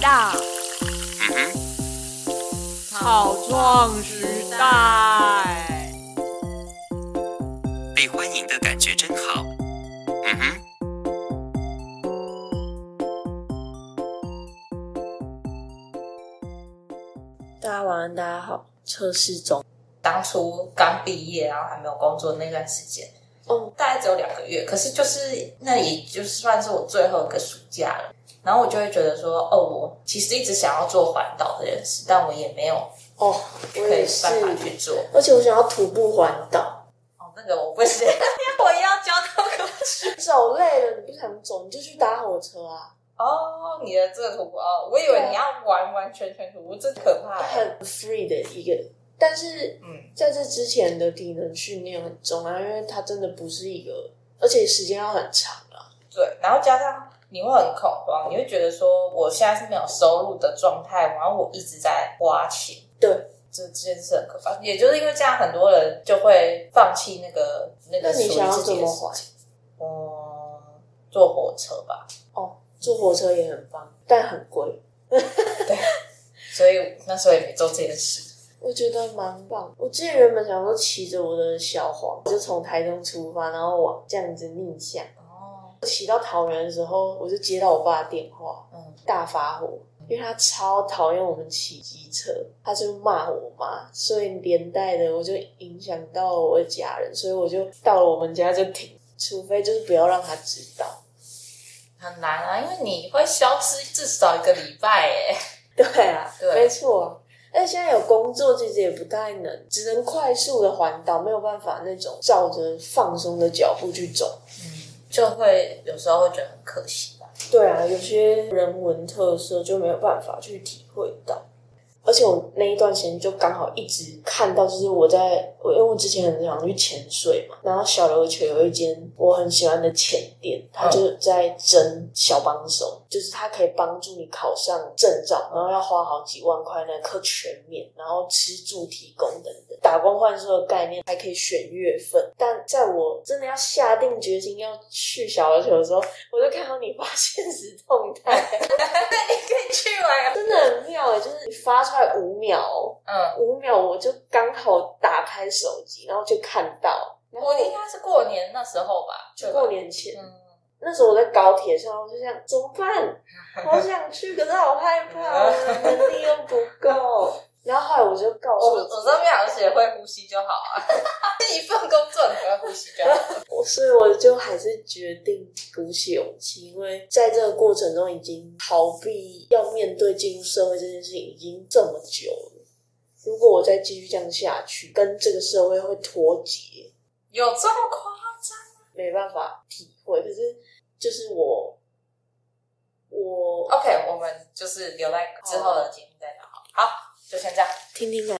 大，嗯哼，草创时代，被欢迎的感觉真好，嗯哼。大家晚安，大家好，测试中。当初刚毕业，然后还没有工作那段时间。哦，大概只有两个月，可是就是那也就算是我最后一个暑假了。然后我就会觉得说，哦，我其实一直想要做环岛这件事，但我也没有哦，我可以也是，办法去做。而且我想要徒步环岛，哦，那个我不行，因 为我要交通工具。走累了你不想走，你就去搭火车啊，哦，你的这个徒步哦，我以为你要完完全全徒步，这可怕欸。很 free 的一个。但是嗯，在这之前的体能训练很重要，因为它真的不是一个，而且时间要很长啊。对，然后加上你会很恐慌，你会觉得说我现在是没有收入的状态，然后我一直在花钱。对，这这件事很可怕，也就是因为这样，很多人就会放弃那个那个那你属于想要自己的怎么情。嗯，坐火车吧。哦，坐火车也很棒，但很贵。对所以那时候也没做这件事。我觉得蛮棒。我之前原本想说骑着我的小黄，就从台中出发，然后往这样子逆向。哦，骑到桃园的时候，我就接到我爸的电话，嗯，大发火，因为他超讨厌我们骑机车，他就骂我妈，所以连带的我就影响到我的家人，所以我就到了我们家就停，除非就是不要让他知道。很难啊，因为你会消失至少一个礼拜诶。对啊，对没错。但现在有工作，其实也不太能，只能快速的环岛，没有办法那种照着放松的脚步去走。就会有时候会觉得很可惜吧。对啊，有些人文特色就没有办法去体会到。而且我那一段时间就刚好一直看到，就是我在我因为我之前很想去潜水嘛，然后小琉球有一间我很喜欢的潜店，他就在争小帮手，就是它可以帮助你考上证照，然后要花好几万块那课全免，然后吃住提供等等，打工换宿的概念，还可以选月份。但在我真的要下定决心要去小琉球的时候，我就看到你发现实动态，你可以去玩啊。真的很妙哎，就是你发出来五秒哦，嗯，五秒我就刚好打开手机，然后就看到。我应该是过年那时候吧，对吧过。年前，嗯，那时候我在高铁上，我就想怎么办？好想去，可是好害怕，我 的能力又不够。然后后来我就告我诉我上面好像写会呼吸就好啊，一份工作你会呼吸就好。我，所以我就还是决定鼓起勇气，因为在这个过程中已经逃避要面对进入社会这件事情已经这么久了。如果我再继续这样下去，跟这个社会会脱节，有这么夸张？没办法体会。可是就是我，我 OK，我们就是留在之后的节目再聊。好，好，就先这样。听听看。